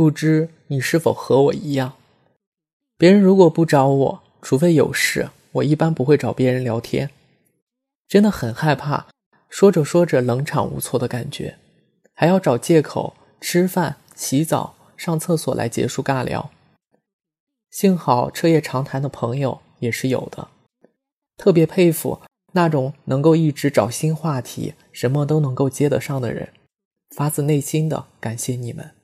不知你是否和我一样。别人如果不找我除非有事我一般不会找别人聊天。真的很害怕说着说着冷场无措的感觉。还要找借口吃饭洗澡上厕所来结束尬聊。幸好彻夜长谈的朋友也是有的。特别佩服那种能够一直找新话题什么都能够接得上的人。发自内心的感谢你们。